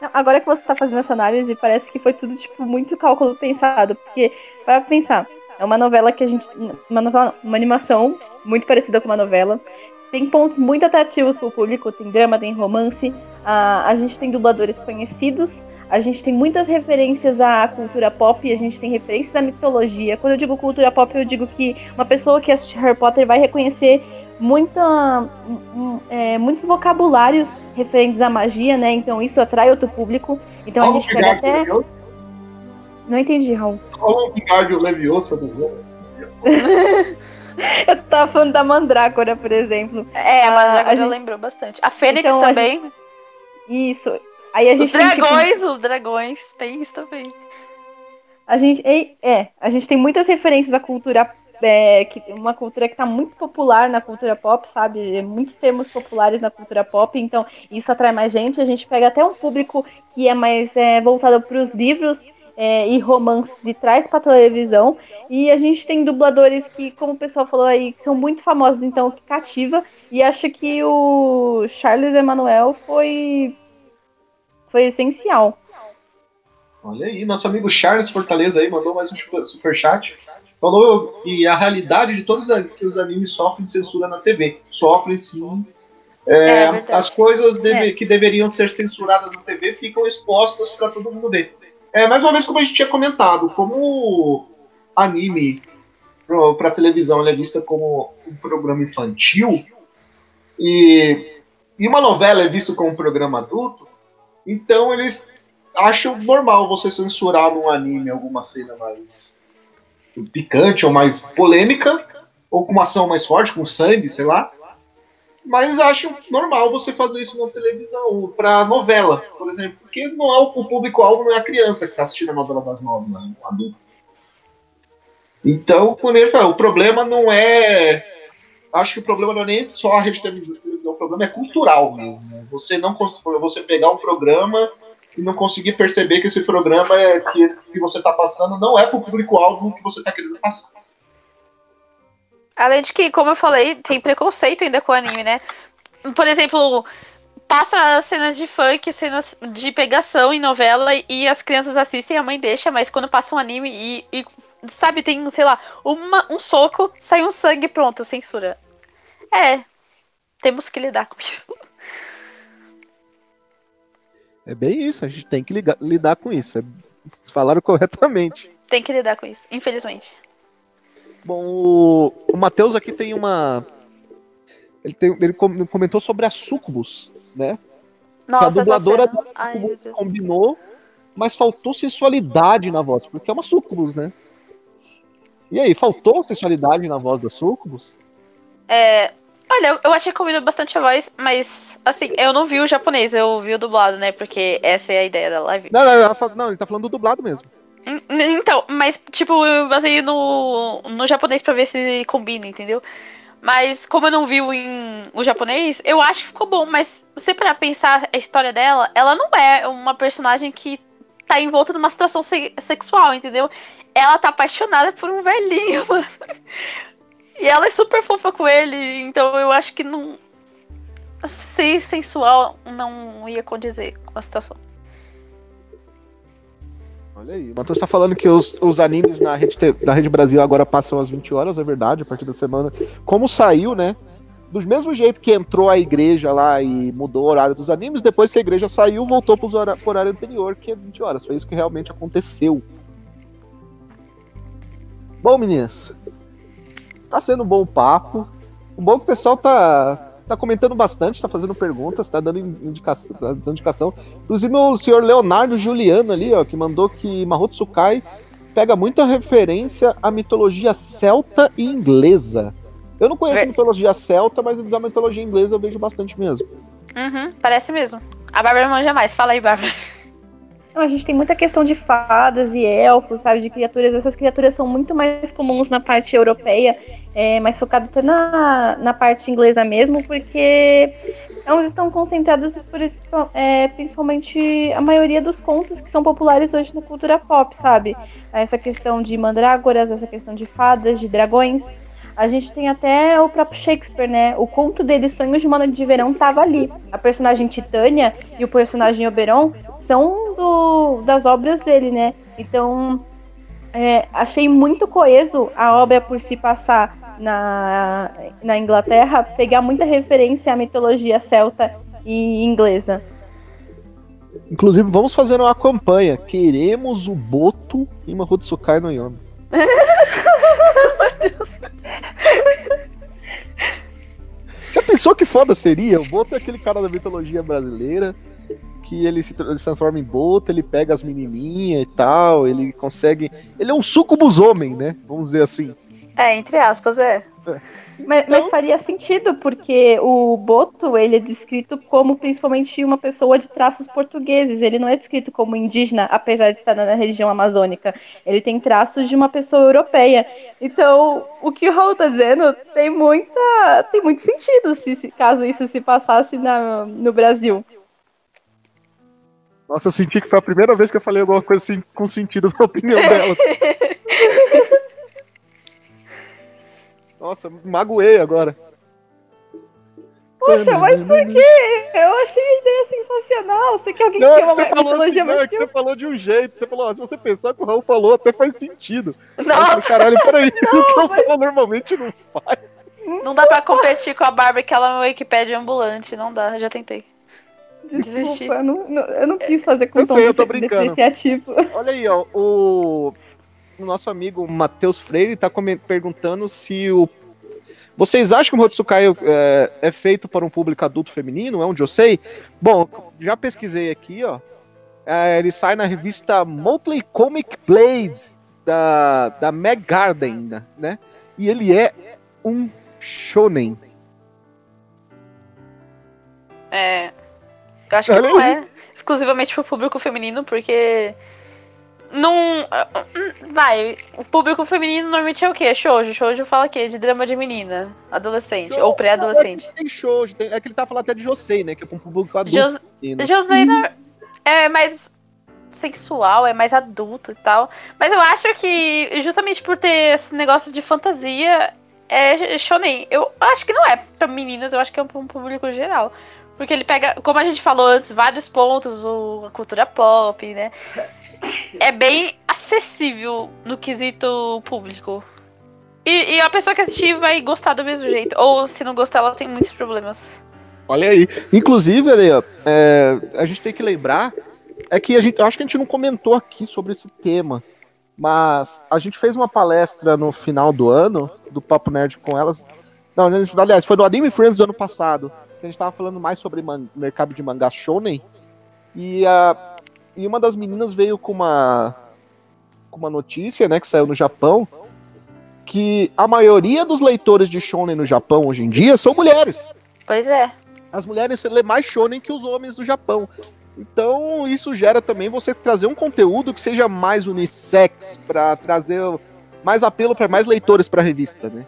Não, Agora que você tá fazendo essa análise, parece que foi tudo, tipo, muito cálculo pensado. Porque, para pensar, é uma novela que a gente. Uma novela, não, uma animação muito parecida com uma novela. Tem pontos muito atrativos pro público, tem drama, tem romance. A, a gente tem dubladores conhecidos. A gente tem muitas referências à cultura pop, a gente tem referências à mitologia. Quando eu digo cultura pop, eu digo que uma pessoa que assiste Harry Potter vai reconhecer muita, é, muitos vocabulários referentes à magia, né? Então isso atrai outro público. Então a o gente pega até. Leviosa. Não entendi, Raul. Vingardio Leviosa do. Eu tava falando da Mandrácora, por exemplo. É, a Mandragora a gente- lembrou bastante. A Fênix Então, a também. Isso. Aí a Os gente tem, tipo, dragões, os dragões, tem isso também. A gente é, a gente tem muitas referências à cultura é, que uma cultura que está muito popular na cultura pop, sabe? Muitos termos populares na cultura pop, então isso atrai mais gente. A gente pega até um público que é mais é, voltado para os livros é, e romances e traz para televisão. E a gente tem dubladores que, como o pessoal falou aí, que são muito famosos, então que cativa. E acho que o Charles Emanuel foi foi essencial. Olha aí, nosso amigo Charles Fortaleza aí mandou mais um super- superchat. Falou que a realidade de todos os- que os animes sofrem censura na TV. Sofrem sim. É, É as coisas deve- que deveriam ser censuradas na TV ficam expostas para todo mundo ver. É, mais uma vez, como a gente tinha comentado, como anime para televisão ele é vista como um programa infantil e, e uma novela é vista como um programa adulto, então eles acham normal você censurar num anime alguma cena mais picante ou mais polêmica, ou com uma ação mais forte, com sangue, sei lá. Mas acham normal você fazer isso na televisão, pra novela, por exemplo. Porque não é o, público-alvo, não é a criança que tá assistindo a novela das nove, né? É um adulto. Então, quando ele fala, o problema não é acho que o problema não é nem só a rede problema é cultural mesmo. né? Você não você pegar um programa e não conseguir perceber que esse programa é, que, que você está passando não é para o público-alvo que você está querendo passar. Além de que, como eu falei, tem preconceito ainda com o anime, né? Por exemplo, passa cenas de funk, cenas de pegação em novela e as crianças assistem, a mãe deixa, mas quando passa um anime e, e, sabe, tem, sei lá, uma, um soco, sai um sangue, pronto, censura. É, temos que lidar com isso. É bem isso, a gente tem que ligar- lidar com isso. É, vocês falaram corretamente. Tem que lidar com isso, infelizmente. Bom, o, o Matheus aqui tem uma. Ele, tem, ele com- comentou sobre a Sucubus, né? Nossa, a dubladora. Ai. Combinou, mas faltou sensualidade na voz, porque é uma Sucubus, né? E aí, faltou sensualidade na voz da Sucubus? É, olha, eu- achei que combinou bastante a voz, mas, assim, eu não vi o japonês, eu vi o dublado, né? Porque essa é a ideia da live. Não, não, fala- não, ele tá falando do dublado mesmo. Então, mas, tipo, eu basei no, no japonês pra ver se combina, entendeu? Mas, como eu não vi o, em, o japonês, eu acho que ficou bom. Mas, você para pensar a história dela, ela não é uma personagem que tá envolta numa situação se- sexual, entendeu? Ela tá apaixonada por um velhinho, mano. E ela é super fofa com ele, então eu acho que não. Ser sensual não ia condizer com a situação. Olha aí. O Matheus tá falando que os, os animes na rede, na rede Brasil agora passam às 20 horas, é verdade, a partir da semana. Como saiu, né? Do mesmo jeito que entrou a igreja lá e mudou o horário dos animes, depois que a igreja saiu, voltou hora- pro horário anterior, que é 20 horas. Foi isso que realmente aconteceu. Bom, meninas, tá sendo um bom papo. O bom é que o pessoal tá, tá comentando bastante, tá fazendo perguntas, tá dando indicação. Tá dando indicação. Inclusive o senhor Leonardo Juliano ali, ó, que mandou que Mahout Sukai pega muita referência à mitologia celta e inglesa. Eu não conheço É. a mitologia celta, mas da mitologia inglesa eu vejo bastante mesmo. Uhum, parece mesmo. A Bárbara manja mais. Fala aí, Bárbara. Não, a gente tem muita questão de fadas e elfos, sabe, de criaturas. Essas criaturas são muito mais comuns na parte europeia, é, mais focado até na, na parte inglesa mesmo, porque é onde estão concentradas por é, principalmente a maioria dos contos que são populares hoje na cultura pop, sabe? Essa questão de mandrágoras, essa questão de fadas, de dragões. A gente tem até o próprio Shakespeare, né? O conto dele, Sonhos de uma Noite de Verão, tava ali. A personagem Titânia e o personagem Oberon são do- das obras dele, né? Então, é, achei muito coeso a obra por se passar na, na Inglaterra, pegar muita referência à mitologia celta e inglesa. Inclusive, vamos fazer uma campanha. Queremos o Boto em Mahout Sukai no Yomi. Já pensou que foda seria? O Boto é aquele cara da mitologia brasileira que ele se, tra- ele se transforma em Boto, ele pega as menininhas e tal, ele consegue... Ele é um sucubus homem, né? Vamos dizer assim. É, entre aspas, é. Mas, Então- mas faria sentido, porque o Boto, ele é descrito como principalmente uma pessoa de traços portugueses. Ele não é descrito como indígena, apesar de estar na região amazônica. Ele tem traços de uma pessoa europeia. Então, o que o Raul tá dizendo tem muita, tem muito sentido se, se- caso isso se passasse na, no Brasil. Nossa, eu senti que foi a primeira vez que eu falei alguma coisa assim com sentido na opinião dela. Nossa, magoei agora. Poxa, mas por quê? Eu achei a ideia sensacional. Você quer alguém Não, que é tem que uma você falou assim, mitologia não, é que você falou de um jeito. Você falou, ó, se você pensar que o Raul falou, até faz sentido. Nossa, caralho, peraí, o que eu falo normalmente não faz. não dá pra competir com a Bárbara, que ela é uma Wikipedia ambulante. Não dá, já tentei. Desisti. Desculpa, eu não, não- eu não quis fazer com Eu tom sei, eu tô brincando. Olha aí, ó, o, o nosso amigo Matheus Freire tá comen- perguntando se o. Vocês acham que o Motsukai é, é feito para um público adulto feminino? É onde eu sei? Bom, já pesquisei aqui, ó. É, ele sai na revista Motley Comic Blade da, da Meg Garden, né? E ele é um shonen. É. Eu acho que Olha não aí. é exclusivamente pro público feminino, porque. Não. Vai, o público feminino normalmente é o quê? Shoujo. Shoujo fala o quê? De drama de menina, adolescente, Shoujo, ou pré-adolescente. Tem show, tem, é que ele tá falando até de Josei, né? Que é pra um público adulto. Jos- menino. José não- é mais sexual, é mais adulto e tal. Mas eu acho que justamente por ter esse negócio de fantasia, é shonen. Eu acho que não é pra meninas, eu acho que é pra um público geral. Porque ele pega, como a gente falou antes, vários pontos, o, a cultura pop, né? É bem acessível no quesito público. E, e a pessoa que assistir vai gostar do mesmo jeito. Ou se não gostar, ela tem muitos problemas. Olha aí. Inclusive, ali, ó, é, a gente tem que lembrar é que a gente, acho que a gente não comentou aqui sobre esse tema, mas a gente fez uma palestra no final do ano do Papo Nerd com elas. Não, aliás, foi do Anime Friends do ano passado, que a gente tava falando mais sobre mercado de mangá shonen. E, a, e uma das meninas veio com uma com uma notícia, né, que saiu no Japão, que a maioria dos leitores de shonen no Japão hoje em dia são mulheres Pois é. as mulheres lê mais shonen que os homens do Japão. Então, isso gera também você trazer um conteúdo que seja mais unissex, pra trazer mais apelo para mais leitores pra revista, né?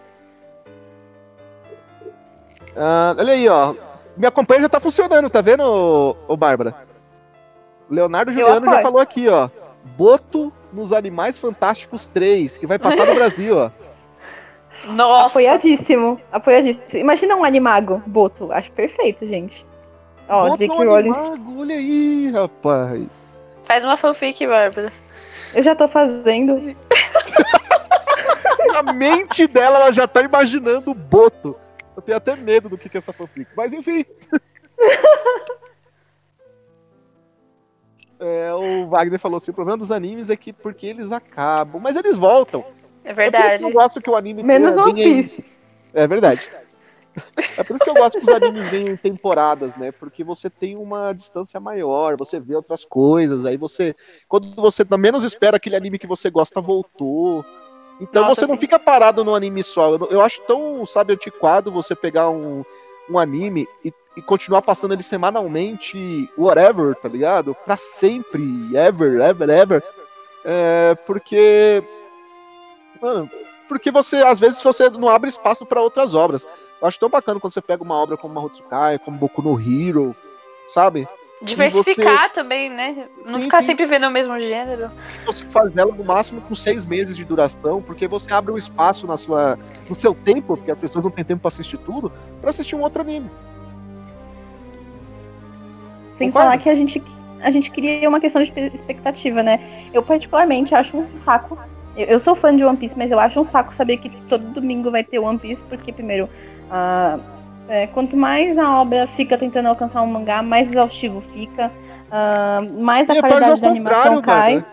Ah, olha aí, ó. Minha companhia já tá funcionando, tá vendo, ô, ô Bárbara? Leonardo Juliano já falou aqui, ó. Boto nos Animais Fantásticos 3, que vai passar no Brasil, ó. Nossa. Apoiadíssimo. Apoiadíssimo. Imagina um animago, Boto. Acho perfeito, gente. Ó, Boto J.K. no Rowling. Animago, olha aí, rapaz. Faz uma fanfic, Bárbara. Eu já tô fazendo. Na mente dela, ela já tá imaginando o Boto. Eu tenho até medo do que que é essa fanfic. Mas enfim. É, o Wagner falou assim: o problema dos animes é que porque eles acabam, mas eles voltam. É É por isso verdade. que eu gosto que o anime Menos tenha- One venha em- Piece. É verdade. É por isso que eu gosto que os animes venham em temporadas, né? Porque você tem uma distância maior, você vê outras coisas, aí você. Quando você menos espera aquele anime que você gosta voltou. Então Nossa, você não fica parado no anime só. Eu, eu acho tão, sabe, antiquado você pegar um, um anime e, e continuar passando ele semanalmente, whatever, tá ligado? Pra sempre, ever, ever, ever. É, porque. Mano, porque você, às vezes, você não abre espaço pra outras obras. Eu acho tão bacana quando você pega uma obra como Mahotsukai, como Boku no Hero, sabe? Diversificar também, né? Não Sim, ficar sim. sempre vendo o mesmo gênero. Você faz ela no máximo com seis meses de duração, porque você abre um espaço na sua, no seu tempo, porque as pessoas não têm tempo pra assistir tudo, pra assistir um outro anime. Sem Concorda? falar que a gente, a gente cria uma questão de expectativa, né? Eu, particularmente, acho um saco. Eu, eu sou fã de One Piece, mas eu acho um saco saber que todo domingo vai ter One Piece, porque, primeiro, ah, é, quanto mais a obra fica tentando alcançar um mangá, mais exaustivo fica, ah, mais a E rapaz, qualidade da animação cai.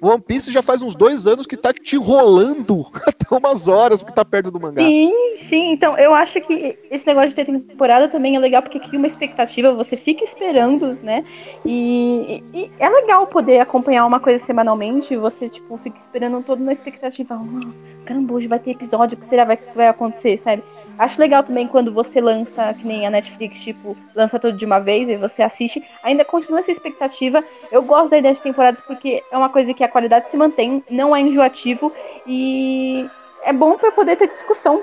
O One Piece já faz uns dois anos que tá te rolando até umas horas que tá perto do mangá. Sim, sim. Então, eu acho que esse negócio de ter temporada também é legal porque cria uma expectativa, você fica esperando, né? E, e- e é legal poder acompanhar uma coisa semanalmente, você, tipo, fica esperando todo na expectativa. Oh, caramba, hoje vai ter episódio, o que será vai, vai acontecer, sabe? Acho legal também quando você lança, que nem a Netflix, tipo, lança tudo de uma vez e você assiste, ainda continua essa expectativa. Eu gosto da ideia de temporadas porque é uma coisa que a qualidade se mantém, não é enjoativo e é bom pra poder ter discussão.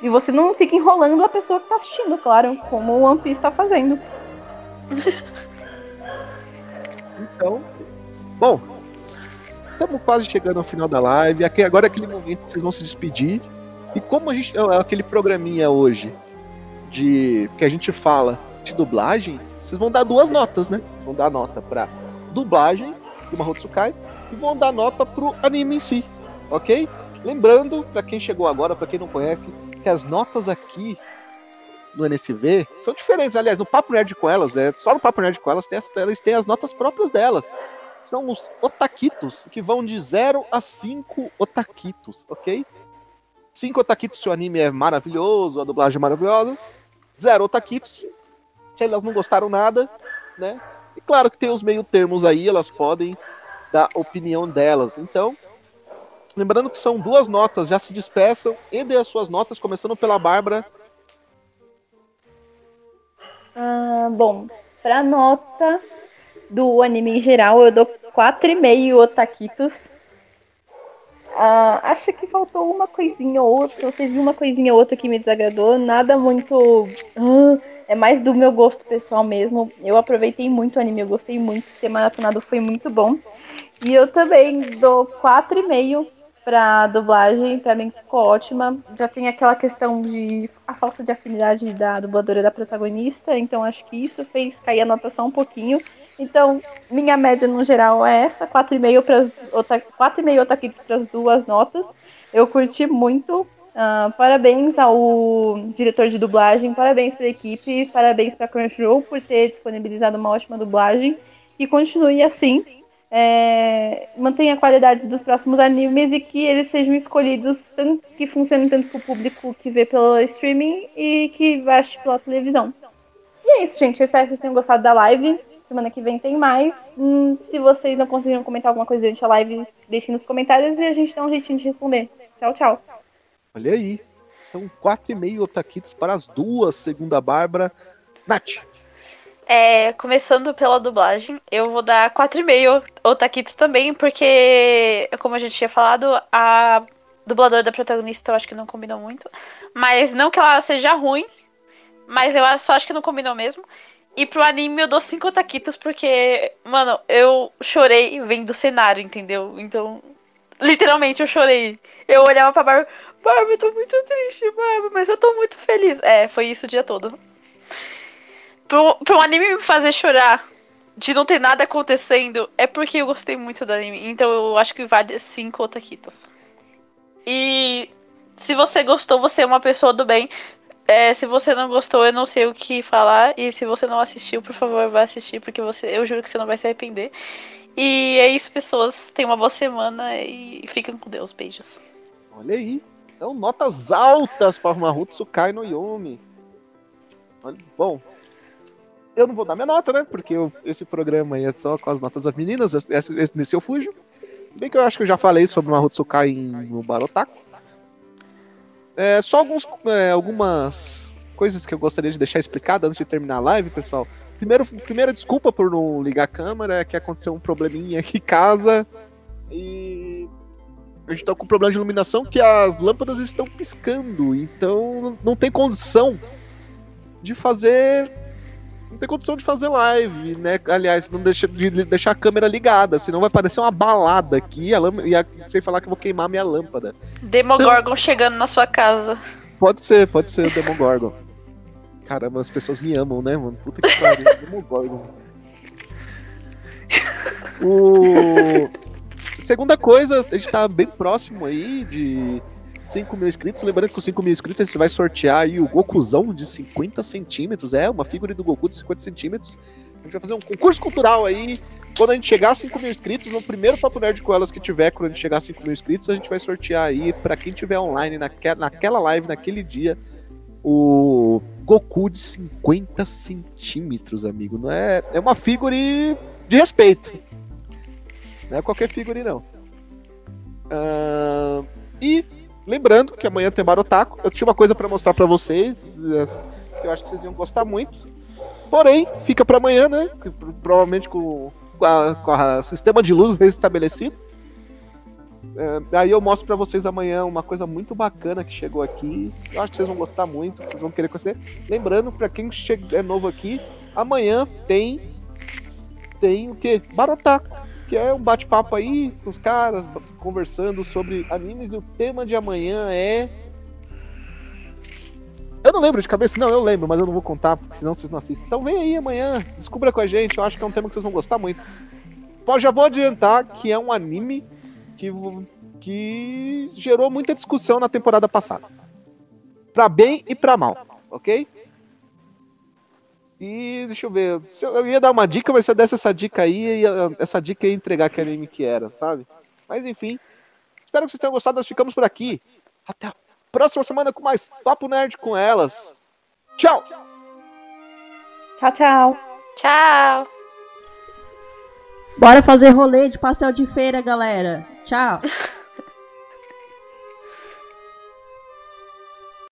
E você não fica enrolando a pessoa que tá assistindo, claro, como o One Piece tá fazendo. Então, bom, estamos quase chegando ao final da live. Aqui, agora é aquele momento que vocês vão se despedir. E como a gente é aquele programinha hoje de que a gente fala de dublagem, vocês vão dar duas notas, né? Vocês vão dar nota para dublagem do Mahotsukai e vão dar nota pro anime em si, ok? Lembrando, para quem chegou agora, para quem não conhece, que as notas aqui no NSV são diferentes. Aliás, no Papo Nerd com elas, é, só no Papo Nerd com elas, tem as, elas têm as notas próprias delas. São os otaquitos, que vão de 0 a 5 otaquitos, ok? 5 otaquitos se o anime é maravilhoso, a dublagem é maravilhosa. 0 otaquitos se elas não gostaram nada, né? E claro que tem os meio termos aí, elas podem dar opinião delas. Então, lembrando que são duas notas, já se despeçam e dê as suas notas, começando pela Bárbara. Ah, bom, pra nota, do anime em geral, eu dou 4,5 otaquitos. Ah, acho que faltou uma coisinha ou outra, ou teve uma coisinha ou outra que me desagradou, nada muito. ah, é mais do meu gosto pessoal mesmo. Eu aproveitei muito o anime, eu gostei muito, ter maratonado foi muito bom. E eu também dou 4,5 pra dublagem, pra mim ficou ótima. Já tem aquela questão de a falta de afinidade da dubladora da protagonista, então acho que isso fez cair a nota só um pouquinho. Então, minha média no geral é essa, 4,5 para 4,5 otaquitos para as duas notas. Eu curti muito. ah, parabéns ao diretor de dublagem, parabéns para a equipe, parabéns para a Crunchyroll por ter disponibilizado uma ótima dublagem. E continue assim. é, mantenha a qualidade dos próximos animes e que eles sejam escolhidos tanto, que funcionem tanto para o público que vê pelo streaming e que assiste pela televisão. E é isso, gente. Eu espero que vocês tenham gostado da live. Semana que vem tem mais. Hum, se vocês não conseguiram comentar alguma coisa durante a live, deixem nos comentários e a gente dá um jeitinho de responder. Tchau, tchau. Olha aí. Então, 4,5 otaquitos para as duas, segundo a Bárbara. Nath. É, começando pela dublagem, eu vou dar 4,5 otaquitos também, porque, como a gente tinha falado, a dubladora da protagonista eu acho que não combinou muito. Mas não que ela seja ruim, mas eu só acho que não combinou mesmo. E pro anime eu dou 5 otaquitos, porque, mano, eu chorei vendo o cenário, entendeu? Então, literalmente eu chorei. Eu olhava pra Barbie, Barbie, eu tô muito triste, Barbie, mas eu tô muito feliz. É, foi isso o dia todo. Pro, pro anime me fazer chorar de não ter nada acontecendo, é porque eu gostei muito do anime. Então eu acho que vale 5 otaquitos. E se você gostou, você é uma pessoa do bem. É, se você não gostou, eu não sei o que falar. E se você não assistiu, por favor, vá assistir, porque você, eu juro que você não vai se arrepender. E é isso, pessoas. Tenham uma boa semana e fiquem com Deus. Beijos. Olha aí. Então, notas altas para Maruto Tsukai no. Olha, bom, eu não vou dar minha nota, né? Porque eu- esse programa aí é só com as notas das meninas. Esse, esse- nesse eu fujo. Se bem que eu acho que eu já falei sobre Maruto em, no Barotaku. É, só alguns, é, algumas coisas que eu gostaria de deixar explicada antes de terminar a live, pessoal. Primeiro, primeira desculpa por não ligar a câmera, é que aconteceu um probleminha aqui em casa. E a gente tá com problema de iluminação que as lâmpadas estão piscando, então não tem condição de fazer. Não tem condição de fazer live, né? Aliás, não deixa de deixar a câmera ligada, senão vai parecer uma balada aqui, a lâmpada, e a- sem falar que eu vou queimar minha lâmpada. Demogorgon chegando na sua casa. Pode ser, pode ser o Demogorgon. Caramba, as pessoas me amam, né, mano? Puta que pariu, Demogorgon. O... Segunda coisa, a gente tá bem próximo aí de 5 mil inscritos. Lembrando que com 5 mil inscritos a gente vai sortear aí o Gokuzão de 50 centímetros. É, uma figura do Goku de 50 centímetros. A gente vai fazer um concurso cultural aí. Quando a gente chegar a 5 mil inscritos, no primeiro Papo Nerd com elas que tiver, quando a gente chegar a 5 mil inscritos, a gente vai sortear aí pra quem tiver online naque- naquela live, naquele dia, o Goku de 50 centímetros, amigo. Não é, é uma figure de respeito. Não é qualquer figure, não. Ah, e lembrando que amanhã tem Barotaco. Eu tinha uma coisa pra mostrar pra vocês, eh, que eu acho que vocês iam gostar muito. Porém, fica pra amanhã, né? Provavelmente com, a sistema de luz restabelecido. É, aí eu mostro pra vocês amanhã uma coisa muito bacana que chegou aqui. Eu acho que vocês vão gostar muito, vocês vão querer conhecer. Lembrando, pra quem é novo aqui, amanhã tem tem o quê? Barotaco, que é um bate-papo aí com os caras conversando sobre animes e o tema de amanhã é eu não lembro de cabeça, não, eu lembro, mas eu não vou contar, porque senão vocês não assistem. Então vem aí amanhã, descubra com a gente, eu acho que é um tema que vocês vão gostar muito. Pô, já vou adiantar que é um anime que, que gerou muita discussão na temporada passada. Pra bem e pra mal, ok? E deixa eu ver, se eu, eu ia dar uma dica, mas se eu desse essa dica aí, ia- essa dica ia entregar que anime que era, sabe? Mas enfim, espero que vocês tenham gostado, nós ficamos por aqui. Até a próxima semana com mais Papo Nerd com elas. Tchau! Tchau, tchau. Tchau! Bora fazer rolê de pastel de feira, galera. Tchau.